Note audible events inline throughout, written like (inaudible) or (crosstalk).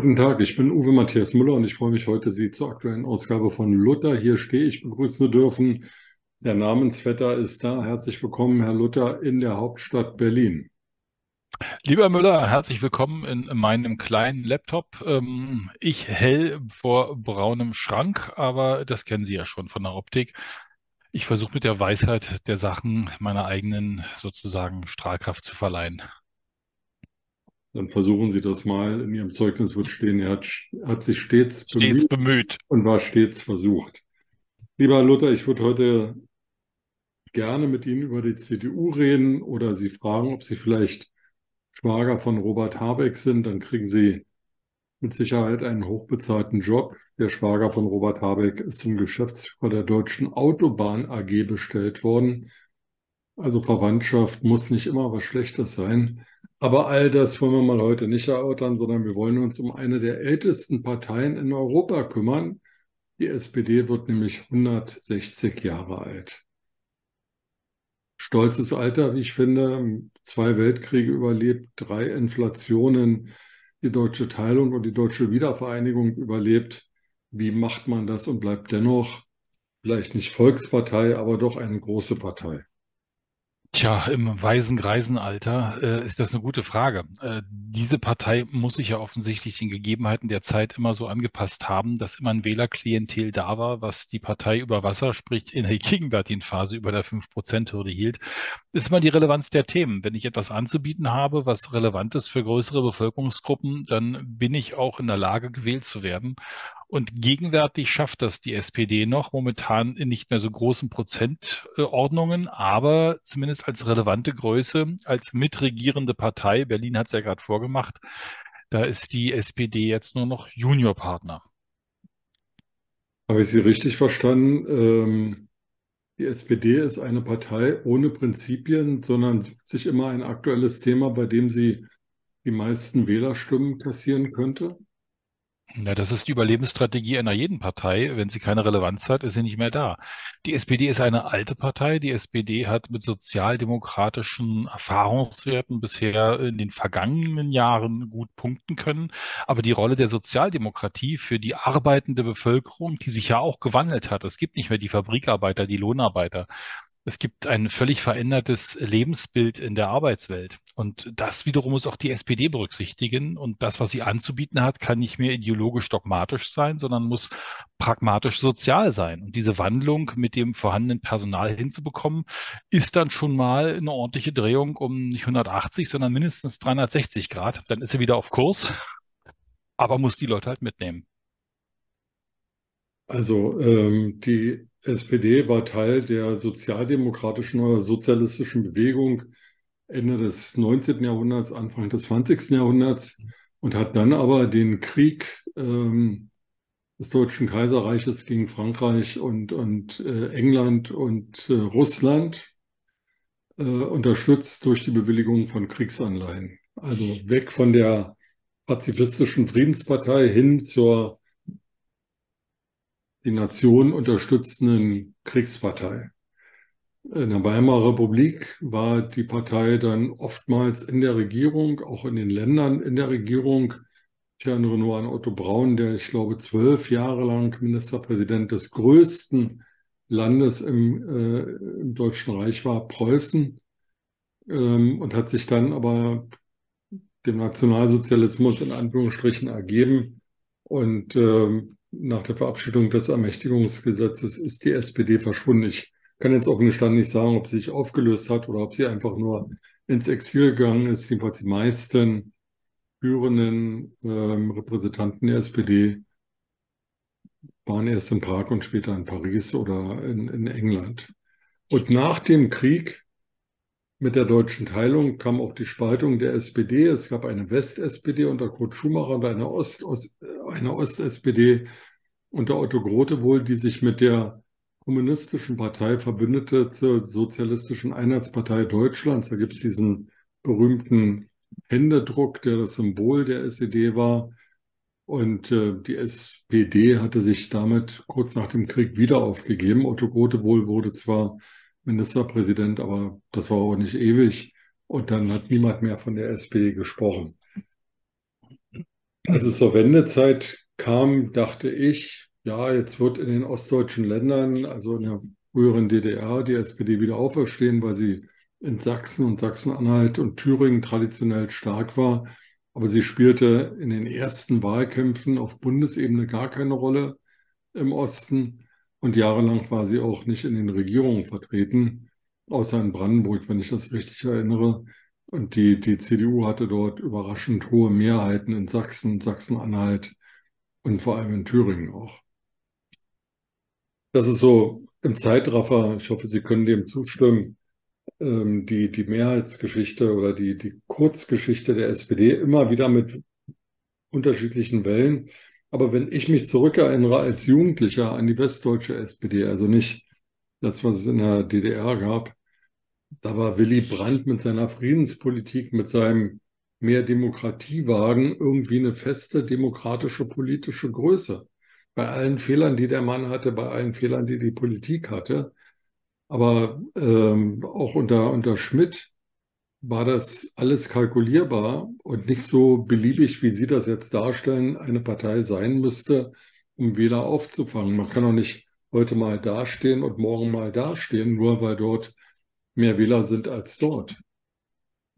Guten Tag, ich bin Uwe Matthias Müller und ich freue mich heute, Sie zur aktuellen Ausgabe von Luther hier stehe ich begrüßen zu dürfen. Der Namensvetter ist da. Herzlich willkommen, Herr Luther, in der Hauptstadt Berlin. Lieber Müller, herzlich willkommen in meinem kleinen Laptop. Ähm, ich hell vor braunem Schrank, aber das kennen Sie ja schon von der Optik. Ich versuche mit der Weisheit der Sachen meiner eigenen sozusagen Strahlkraft zu verleihen. Dann versuchen Sie das mal. In Ihrem Zeugnis wird stehen, er hat, hat sich stets, Stets bemüht. und war stets versucht. Lieber Luther, ich würde heute gerne mit Ihnen über die CDU reden oder Sie fragen, ob Sie vielleicht Schwager von Robert Habeck sind. Dann kriegen Sie mit Sicherheit einen hochbezahlten Job. Der Schwager von Robert Habeck ist zum Geschäftsführer der Deutschen Autobahn AG bestellt worden. Also Verwandtschaft muss nicht immer was Schlechtes sein. Aber all das wollen wir mal heute nicht erörtern, sondern wir wollen uns um eine der ältesten Parteien in Europa kümmern. Die SPD wird nämlich 160 Jahre alt. Stolzes Alter, wie ich finde, zwei Weltkriege überlebt, drei Inflationen, die deutsche Teilung und die deutsche Wiedervereinigung überlebt. Wie macht man das und bleibt dennoch vielleicht nicht Volkspartei, aber doch eine große Partei? Tja, im weisen Greisenalter äh, ist das eine gute Frage. Äh, diese Partei muss sich ja offensichtlich den Gegebenheiten der Zeit immer so angepasst haben, dass immer ein Wählerklientel da war, was die Partei über Wasser, sprich in der gegenwärtigen Phase über der 5-Prozent-Hürde hielt. Das ist immer die Relevanz der Themen. Wenn ich etwas anzubieten habe, was relevant ist für größere Bevölkerungsgruppen, dann bin ich auch in der Lage, gewählt zu werden. Und gegenwärtig schafft das die SPD noch, momentan in nicht mehr so großen Prozentordnungen, aber zumindest als relevante Größe, als mitregierende Partei. Berlin hat es ja gerade vorgemacht. Da ist die SPD jetzt nur noch Juniorpartner. Habe ich Sie richtig verstanden? Ähm, die SPD ist eine Partei ohne Prinzipien, sondern sucht sich immer ein aktuelles Thema, bei dem sie die meisten Wählerstimmen kassieren könnte? Ja, das ist die Überlebensstrategie einer jeden Partei. Wenn sie keine Relevanz hat, ist sie nicht mehr da. Die SPD ist eine alte Partei. Die SPD hat mit sozialdemokratischen Erfahrungswerten bisher in den vergangenen Jahren gut punkten können. Aber die Rolle der Sozialdemokratie für die arbeitende Bevölkerung, die sich ja auch gewandelt hat. Es gibt nicht mehr die Fabrikarbeiter, die Lohnarbeiter. Es gibt ein völlig verändertes Lebensbild in der Arbeitswelt. Und das wiederum muss auch die SPD berücksichtigen. Und das, was sie anzubieten hat, kann nicht mehr ideologisch dogmatisch sein, sondern muss pragmatisch sozial sein. Und diese Wandlung mit dem vorhandenen Personal hinzubekommen, ist dann schon mal eine ordentliche Drehung um nicht 180, sondern mindestens 360 Grad. Dann ist sie wieder auf Kurs, aber muss die Leute halt mitnehmen. Also ähm, die SPD war Teil der sozialdemokratischen oder sozialistischen Bewegung Ende des 19. Jahrhunderts, Anfang des 20. Jahrhunderts und hat dann aber den Krieg ähm, des Deutschen Kaiserreiches gegen Frankreich und, und äh, England und äh, Russland äh, unterstützt durch die Bewilligung von Kriegsanleihen. Also weg von der pazifistischen Friedenspartei hin zur die Nation unterstützenden Kriegspartei. In der Weimarer Republik war die Partei dann oftmals in der Regierung, auch in den Ländern in der Regierung. Ich erinnere nur an Otto Braun, der, ich glaube, zwölf Jahre lang Ministerpräsident des größten Landes im, äh, im Deutschen Reich war, Preußen, ähm, und hat sich dann aber dem Nationalsozialismus in Anführungsstrichen ergeben und ähm, nach der Verabschiedung des Ermächtigungsgesetzes ist die SPD verschwunden. Ich kann jetzt offen gestanden nicht sagen, ob sie sich aufgelöst hat oder ob sie einfach nur ins Exil gegangen ist. Jedenfalls die meisten führenden ähm, Repräsentanten der SPD waren erst in Prag und später in Paris oder in, in England. Und nach dem Krieg mit der deutschen Teilung kam auch die Spaltung der SPD. Es gab eine West-SPD unter Kurt Schumacher und eine Ost-SPD unter Otto Grote wohl, die sich mit der kommunistischen Partei verbündete zur Sozialistischen Einheitspartei Deutschlands. Da gibt es diesen berühmten Händedruck, der das Symbol der SED war. Und äh, die SPD hatte sich damit kurz nach dem Krieg wieder aufgegeben. Otto Grote wohl wurde zwar Ministerpräsident, aber das war auch nicht ewig. Und dann hat niemand mehr von der SPD gesprochen. Als es zur Wendezeit kam, dachte ich, ja, jetzt wird in den ostdeutschen Ländern, also in der früheren DDR, die SPD wieder auferstehen, weil sie in Sachsen und Sachsen-Anhalt und Thüringen traditionell stark war. Aber sie spielte in den ersten Wahlkämpfen auf Bundesebene gar keine Rolle im Osten. Und jahrelang war sie auch nicht in den Regierungen vertreten, außer in Brandenburg, wenn ich das richtig erinnere. Und die, die CDU hatte dort überraschend hohe Mehrheiten in Sachsen, Sachsen-Anhalt und vor allem in Thüringen auch. Das ist so im Zeitraffer, ich hoffe, Sie können dem zustimmen, ähm, die, die Mehrheitsgeschichte oder die, die Kurzgeschichte der SPD immer wieder mit unterschiedlichen Wellen. Aber wenn ich mich zurückerinnere als Jugendlicher an die westdeutsche SPD, also nicht das, was es in der DDR gab, da war Willy Brandt mit seiner Friedenspolitik, mit seinem mehr Demokratiewagen irgendwie eine feste demokratische politische Größe. Bei allen Fehlern, die der Mann hatte, bei allen Fehlern, die die Politik hatte. Aber ähm, auch unter, unter Schmidt war das alles kalkulierbar und nicht so beliebig, wie Sie das jetzt darstellen, eine Partei sein müsste, um Wähler aufzufangen. Man kann auch nicht heute mal dastehen und morgen mal dastehen, nur weil dort mehr Wähler sind als dort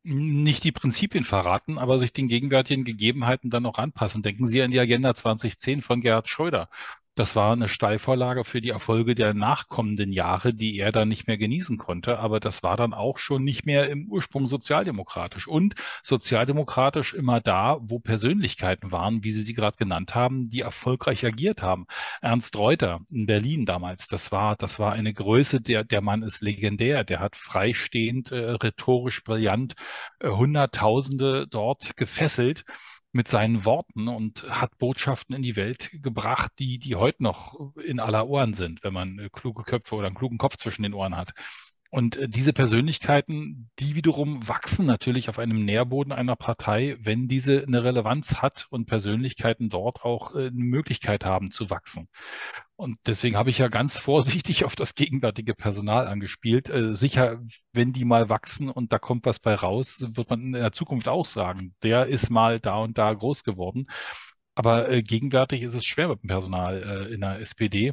nicht die Prinzipien verraten, aber sich den gegenwärtigen Gegebenheiten dann auch anpassen. Denken Sie an die Agenda 2010 von Gerhard Schröder. Das war eine Steilvorlage für die Erfolge der nachkommenden Jahre, die er dann nicht mehr genießen konnte. Aber das war dann auch schon nicht mehr im Ursprung sozialdemokratisch. Und sozialdemokratisch immer da, wo Persönlichkeiten waren, wie Sie sie gerade genannt haben, die erfolgreich agiert haben. Ernst Reuter in Berlin damals, das war, das war eine Größe, der, der Mann ist legendär. Der hat freistehend, äh, rhetorisch brillant äh, Hunderttausende dort gefesselt mit seinen Worten und hat Botschaften in die Welt gebracht, die, die heute noch in aller Ohren sind, wenn man äh, kluge Köpfe oder einen klugen Kopf zwischen den Ohren hat. Und äh, diese Persönlichkeiten, die wiederum wachsen natürlich auf einem Nährboden einer Partei, wenn diese eine Relevanz hat und Persönlichkeiten dort auch äh, eine Möglichkeit haben zu wachsen. Und deswegen habe ich ja ganz (laughs) vorsichtig auf das gegenwärtige Personal angespielt. Äh, sicher, wenn die mal wachsen und da kommt was bei raus, wird man in der Zukunft auch sagen, der ist mal da und da groß geworden. Aber äh, gegenwärtig ist es schwer mit dem Personal äh, in der SPD.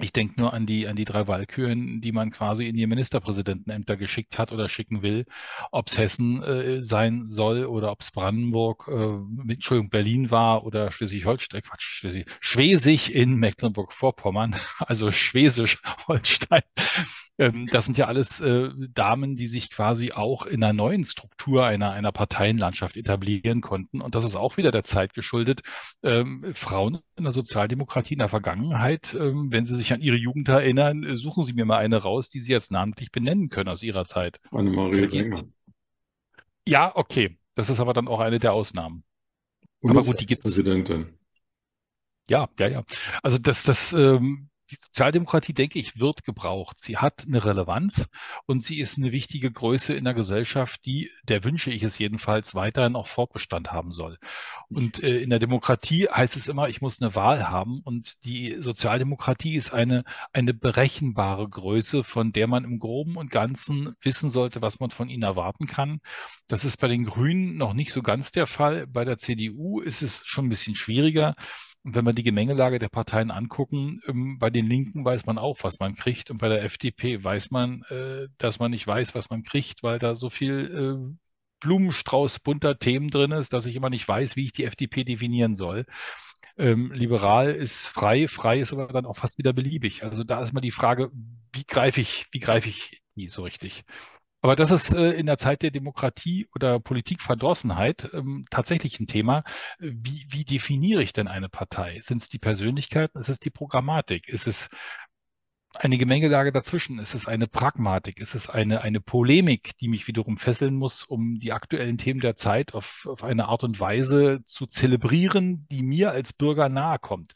Ich denke nur an die, an die drei Walküren, die man quasi in die Ministerpräsidentenämter geschickt hat oder schicken will. Ob es Hessen äh, sein soll oder ob es Brandenburg, äh, Entschuldigung, Berlin war oder Schleswig-Holstein, Quatsch, Schleswig, Schwesig in Mecklenburg-Vorpommern, (laughs) also Schwesisch-Holstein. Ähm, das sind ja alles äh, Damen, die sich quasi auch in einer neuen Struktur einer, einer Parteienlandschaft etablieren konnten. Und das ist auch wieder der Zeit geschuldet. Ähm, Frauen in der Sozialdemokratie in der Vergangenheit, ähm, wenn sie sich an ihre Jugend erinnern, äh, suchen Sie mir mal eine raus, die Sie jetzt namentlich benennen können aus Ihrer Zeit. Annemarie Wenger. Ja, okay. Das ist aber dann auch eine der Ausnahmen. Aber gut, die gibt's. Präsidentin. Ja, ja, ja. Also das, das ähm, die Sozialdemokratie, denke ich, wird gebraucht. Sie hat eine Relevanz und sie ist eine wichtige Größe in der Gesellschaft, die, der wünsche ich es jedenfalls, weiterhin auch Fortbestand haben soll. Und äh, in der Demokratie heißt es immer, ich muss eine Wahl haben und die Sozialdemokratie ist eine, eine berechenbare Größe, von der man im Groben und Ganzen wissen sollte, was man von ihnen erwarten kann. Das ist bei den Grünen noch nicht so ganz der Fall. Bei der CDU ist es schon ein bisschen schwieriger. Und wenn wir die Gemengelage der Parteien angucken, ähm, bei den Linken weiß man auch, was man kriegt. Und bei der FDP weiß man, äh, dass man nicht weiß, was man kriegt, weil da so viel äh, Blumenstrauß bunter Themen drin ist, dass ich immer nicht weiß, wie ich die FDP definieren soll. Ähm, liberal ist frei, frei ist aber dann auch fast wieder beliebig. Also da ist mal die Frage, wie greife ich, wie greife ich die so richtig? Aber das ist äh, in der Zeit der Demokratie oder Politikverdrossenheit ähm, tatsächlich ein Thema. Wie, wie definiere ich denn eine Partei? Sind es die Persönlichkeiten? Ist es die Programmatik? Ist es eine Gemengelage dazwischen? Ist es eine Pragmatik? Ist es eine, eine Polemik, die mich wiederum fesseln muss, um die aktuellen Themen der Zeit auf, auf eine Art und Weise zu zelebrieren, die mir als Bürger nahe kommt?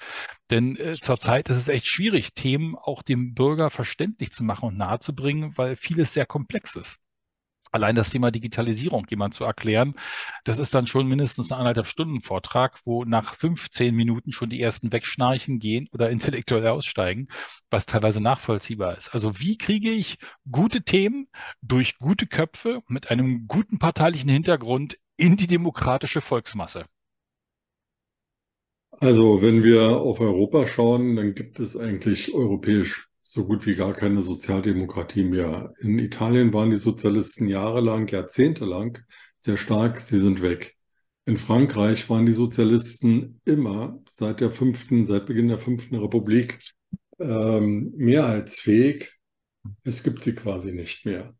Denn äh, zurzeit ist es echt schwierig, Themen auch dem Bürger verständlich zu machen und nahezubringen, weil vieles sehr komplex ist. Allein das Thema Digitalisierung jemand zu erklären, das ist dann schon mindestens ein anderthalb Stunden Vortrag, wo nach 15 Minuten schon die ersten wegschnarchen gehen oder (laughs) intellektuell aussteigen, was teilweise nachvollziehbar ist. Also wie kriege ich gute Themen durch gute Köpfe mit einem guten parteilichen Hintergrund in die demokratische Volksmasse? Also, wenn wir auf Europa schauen, dann gibt es eigentlich europäisch so gut wie gar keine Sozialdemokratie mehr. In Italien waren die Sozialisten jahrelang, jahrzehntelang sehr stark, sie sind weg. In Frankreich waren die Sozialisten immer seit der fünften, seit Beginn der fünften Republik ähm, mehrheitsfähig. Es gibt sie quasi nicht mehr.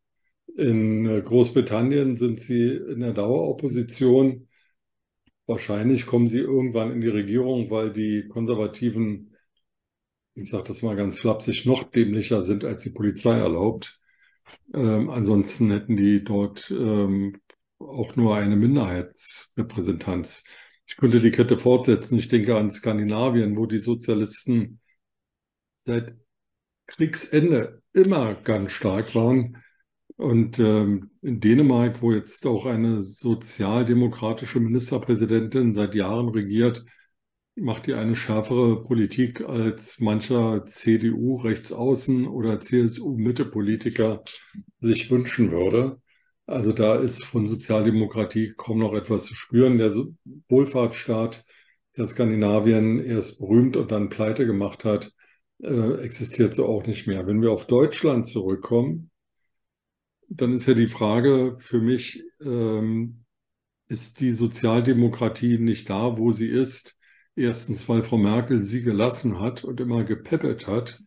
In äh, Großbritannien sind sie in der Daueropposition. Wahrscheinlich kommen sie irgendwann in die Regierung, weil die Konservativen, ich sage das mal ganz flapsig, noch dämlicher sind, als die Polizei erlaubt. Ähm, ansonsten hätten die dort ähm, auch nur eine Minderheitsrepräsentanz. Ich könnte die Kette fortsetzen. Ich denke an Skandinavien, wo die Sozialisten seit Kriegsende immer ganz stark waren. Und ähm, in Dänemark, wo jetzt auch eine sozialdemokratische Ministerpräsidentin seit Jahren regiert, macht die eine schärfere Politik als mancher CDU-Rechtsaußen- oder CSU-Mitte-Politiker sich wünschen würde. Also da ist von Sozialdemokratie kaum noch etwas zu spüren. Der Wohlfahrtsstaat, der Skandinavien erst berühmt und dann pleite gemacht hat, äh, existiert so auch nicht mehr. Wenn wir auf Deutschland zurückkommen, dann ist ja die Frage für mich, ähm, ist die Sozialdemokratie nicht da, wo sie ist? Erstens, weil Frau Merkel sie gelassen hat und immer gepäppelt hat.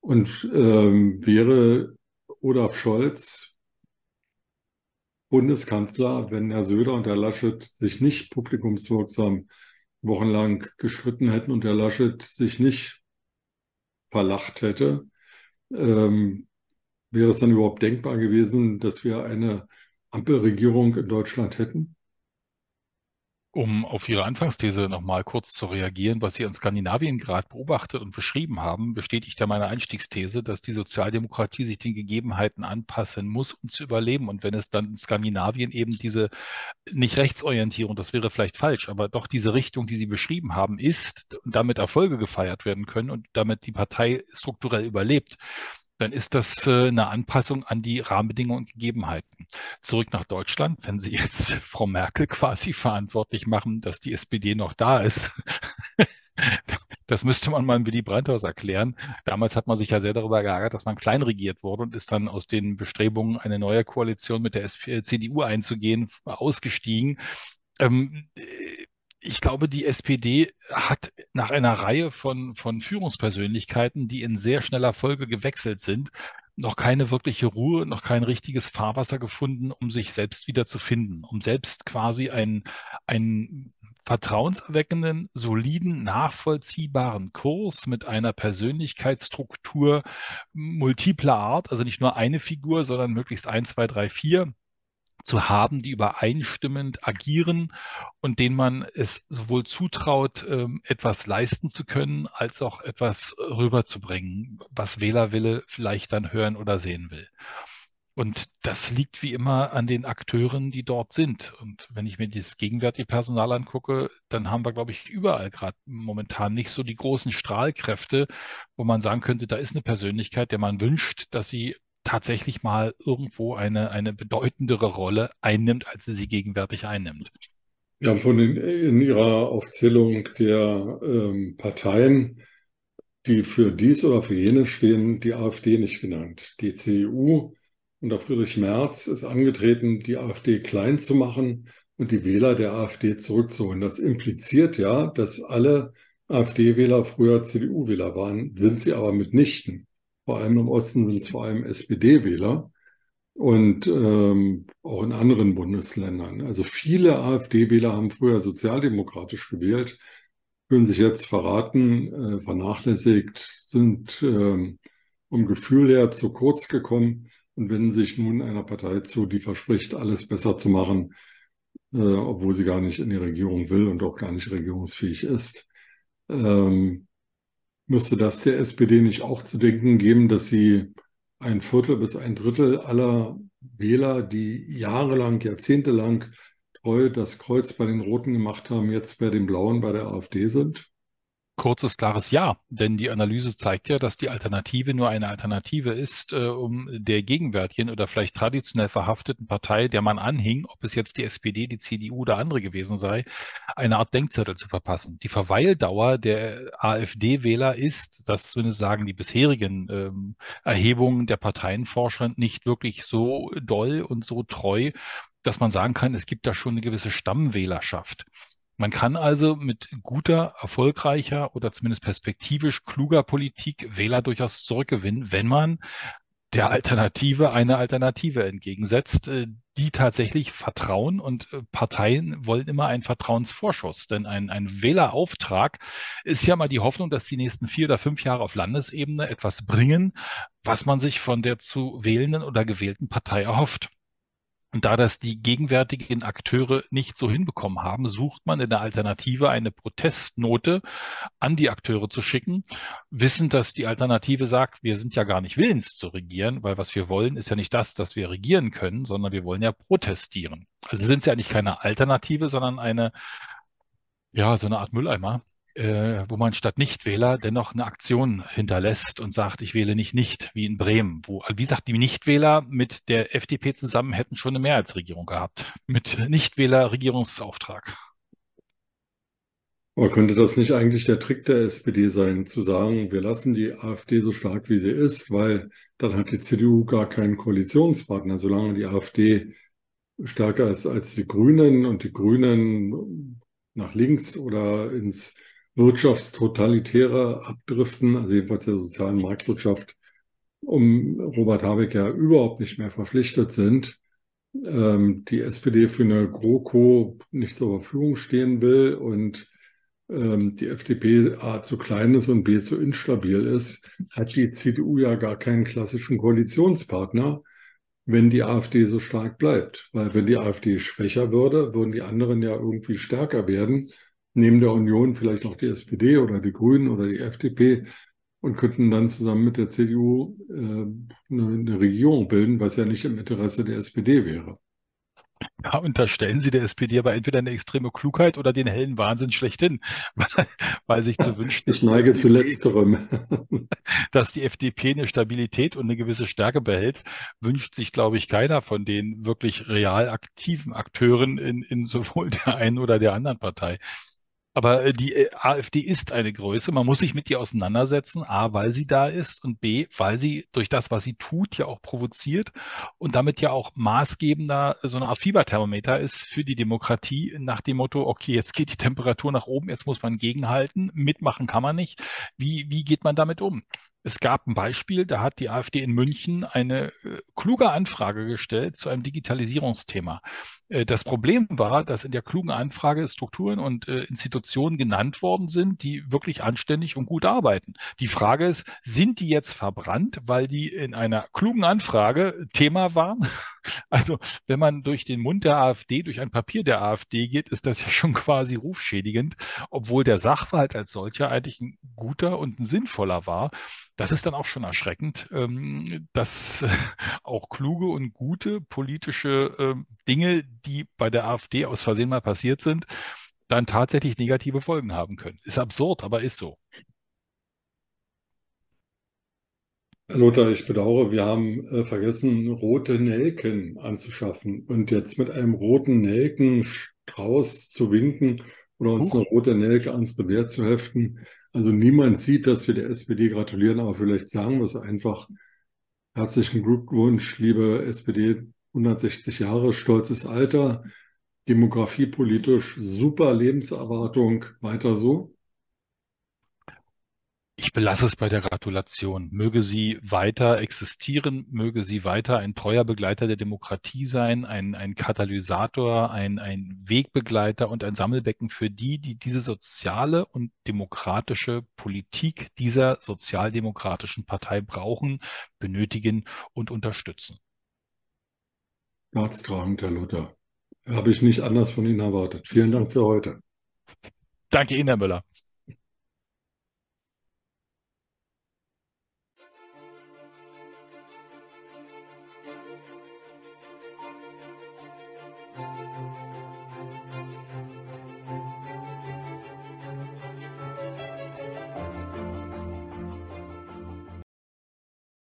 Und ähm, wäre Olaf Scholz Bundeskanzler, wenn Herr Söder und Herr Laschet sich nicht publikumswirksam wochenlang gestritten hätten und Herr Laschet sich nicht verlacht hätte, ähm, wäre es dann überhaupt denkbar gewesen, dass wir eine Ampelregierung in Deutschland hätten? Um auf Ihre Anfangsthese nochmal kurz zu reagieren, was Sie in Skandinavien gerade beobachtet und beschrieben haben, bestätigt ja meine Einstiegsthese, dass die Sozialdemokratie sich den Gegebenheiten anpassen muss, um zu überleben. Und wenn es dann in Skandinavien eben diese nicht Rechtsorientierung, das wäre vielleicht falsch, aber doch diese Richtung, die Sie beschrieben haben, ist und damit Erfolge gefeiert werden können und damit die Partei strukturell überlebt, dann ist das äh, eine Anpassung an die Rahmenbedingungen und Gegebenheiten. Zurück nach Deutschland, wenn Sie jetzt (laughs) Frau Merkel quasi verantwortlich machen, dass die SPD noch da ist. (laughs) Das müsste man mal Willy Brandt erklären. Damals hat man sich ja sehr darüber geärgert, dass man klein regiert wurde und ist dann aus den Bestrebungen, eine neue Koalition mit der CDU einzugehen, ausgestiegen. Ähm, ich glaube, die SPD hat nach einer Reihe von, von Führungspersönlichkeiten, die in sehr schneller Folge gewechselt sind, noch keine wirkliche Ruhe, noch kein richtiges Fahrwasser gefunden, um sich selbst wieder zu finden, um selbst quasi einen, einen vertrauenserweckenden, soliden, nachvollziehbaren Kurs mit einer Persönlichkeitsstruktur multipler Art, also nicht nur eine Figur, sondern möglichst ein, zwei, drei, vier zu haben, die übereinstimmend agieren und denen man es sowohl zutraut, ähm, etwas leisten zu können, als auch etwas rüberzubringen, was Wählerwille vielleicht dann hören oder sehen will. Und das liegt wie immer an den Akteuren, die dort sind. Und wenn ich mir dieses gegenwärtige Personal angucke, dann haben wir, glaube ich, überall gerade momentan nicht so die großen Strahlkräfte, wo man sagen könnte, da ist eine Persönlichkeit, der man wünscht, dass sie tatsächlich mal irgendwo eine, eine bedeutendere Rolle einnimmt, als sie sie gegenwärtig einnimmt. Haben von den, in Ihrer Aufzählung der ähm, Parteien, die für dies oder für jenes stehen, die AfD nicht genannt. Die CDU unter Friedrich Merz ist angetreten, die AfD klein zu machen und die Wähler der AfD zurückzuholen. Das impliziert ja, dass alle AfD-Wähler früher CDU-Wähler waren, sind sie aber mitnichten vor allem im Osten sind es vor allem SPD-Wähler und ähm, auch in anderen Bundesländern. Also viele AfD-Wähler haben früher sozialdemokratisch gewählt, fühlen sich jetzt verraten, äh, vernachlässigt, sind ähm, um Gefühl her zu kurz gekommen und wenden sich nun einer Partei zu, die verspricht, alles besser zu machen, äh, obwohl sie gar nicht in die Regierung will und auch gar nicht regierungsfähig ist. Ähm, Müsste das der SPD nicht auch zu denken geben, dass sie ein Viertel bis ein Drittel aller Wähler, die jahrelang, jahrzehntelang treu das Kreuz bei den Roten gemacht haben, jetzt bei den Blauen bei der AfD sind? Kurzes, klares Ja, denn die Analyse zeigt ja, dass die Alternative nur eine Alternative ist, äh, um der gegenwärtigen oder vielleicht traditionell verhafteten Partei, der man anhing, ob es jetzt die SPD, die CDU oder andere gewesen sei, eine Art Denkzettel zu verpassen. Die Verweildauer der AfD-Wähler ist, das zumindest sagen die bisherigen ähm, Erhebungen der Parteienforscher, nicht wirklich so doll und so treu, dass man sagen kann, es gibt da schon eine gewisse Stammwählerschaft. Man kann also mit guter, erfolgreicher oder zumindest perspektivisch kluger Politik Wähler durchaus zurückgewinnen, wenn man der Alternative eine Alternative entgegensetzt, äh, die tatsächlich vertrauen und äh, Parteien wollen immer einen Vertrauensvorschuss, denn ein, ein Wählerauftrag ist ja mal die Hoffnung, dass die nächsten vier oder fünf Jahre auf Landesebene etwas bringen, was man sich von der zu wählenden oder gewählten Partei erhofft. Und da das die gegenwärtigen Akteure nicht so hinbekommen haben, sucht man in der Alternative eine Protestnote an die Akteure zu schicken, wissend, dass die Alternative sagt, wir sind ja gar nicht willens zu regieren, weil was wir wollen, ist ja nicht das, dass wir regieren können, sondern wir wollen ja protestieren. Also sind sie eigentlich keine Alternative, sondern eine, ja, so eine Art Mülleimer, äh, wo man statt Nichtwähler dennoch eine Aktion hinterlässt und sagt, ich wähle nicht nicht, wie in Bremen, wo, wie gesagt, die Nichtwähler mit der FDP zusammen hätten schon eine Mehrheitsregierung gehabt, mit Nichtwähler-Regierungsauftrag. Aber könnte das nicht eigentlich der Trick der SPD sein, zu sagen, wir lassen die AfD so stark, wie sie ist, weil dann hat die CDU gar keinen Koalitionspartner, solange die AfD stärker ist als die Grünen und die Grünen nach links oder ins wirtschaftstotalitäre Abdriften, also jedenfalls der sozialen Marktwirtschaft, um Robert Habeck ja überhaupt nicht mehr verpflichtet sind, ähm, die SPD für eine GroKo nicht zur Verfügung stehen will und ähm, die FDP A zu klein ist und B zu instabil ist, hat die CDU ja gar keinen klassischen Koalitionspartner, wenn die AfD so stark bleibt. Weil wenn die AfD schwächer würde, würden die anderen ja irgendwie stärker werden neben der Union vielleicht auch die SPD oder die Grünen oder die FDP und könnten dann zusammen mit der CDU äh, eine, eine Regierung bilden, was ja nicht im Interesse der SPD wäre. Ja, unterstellen Sie der SPD aber entweder eine extreme Klugheit oder den hellen Wahnsinn schlechthin, (laughs) weil, weil sich zu wünschen. Ich neige zu letzterem. (laughs) Dass die FDP eine Stabilität und eine gewisse Stärke behält, wünscht sich, glaube ich, keiner von den wirklich real aktiven Akteuren in, in sowohl der einen oder der anderen Partei. Aber äh, die äh, AfD ist eine Größe. Man muss sich mit ihr auseinandersetzen. A, weil sie da ist und B, weil sie durch das, was sie tut, ja auch provoziert und damit ja auch maßgebender so eine Art Fieberthermometer ist für die Demokratie nach dem Motto, okay, jetzt geht die Temperatur nach oben, jetzt muss man gegenhalten. Mitmachen kann man nicht. Wie, wie geht man damit um? Es gab ein Beispiel, da hat die AfD in München eine äh, kluge Anfrage gestellt zu einem Digitalisierungsthema. Äh, das Problem war, dass in der klugen Anfrage Strukturen und äh, Institutionen genannt worden sind, die wirklich anständig und gut arbeiten. Die Frage ist, sind die jetzt verbrannt, weil die in einer klugen Anfrage Thema waren? (laughs) Also, wenn man durch den Mund der AfD, durch ein Papier der AfD geht, ist das ja schon quasi rufschädigend, obwohl der Sachverhalt als solcher eigentlich ein guter und ein sinnvoller war. Das ist dann auch schon erschreckend, ähm, dass auch kluge und gute politische ähm, Dinge, die bei der AfD aus Versehen mal passiert sind, dann tatsächlich negative Folgen haben können. Ist absurd, aber ist so. Herr Lothar, ich bedauere, wir haben äh, vergessen, rote Nelken anzuschaffen. Und jetzt mit einem roten Nelkenstrauß zu winken oder uns Huch. eine rote Nelke ans Revers zu heften, also niemand sieht, dass wir der SPD gratulieren, aber vielleicht sagen wir es einfach. Herzlichen Glückwunsch, liebe SPD, 160 Jahre, stolzes Alter, demografiepolitisch super Lebenserwartung, weiter so. Ich belasse es bei der Gratulation. Möge sie weiter existieren, möge sie weiter ein treuer Begleiter der Demokratie sein, ein, ein Katalysator, ein, ein Wegbegleiter und ein Sammelbecken für die, die diese soziale und demokratische Politik dieser sozialdemokratischen Partei brauchen, benötigen und unterstützen. Herztragend, Herr Luther. Habe ich nicht anders von Ihnen erwartet. Vielen Dank für heute. Danke Ihnen, Herr Müller.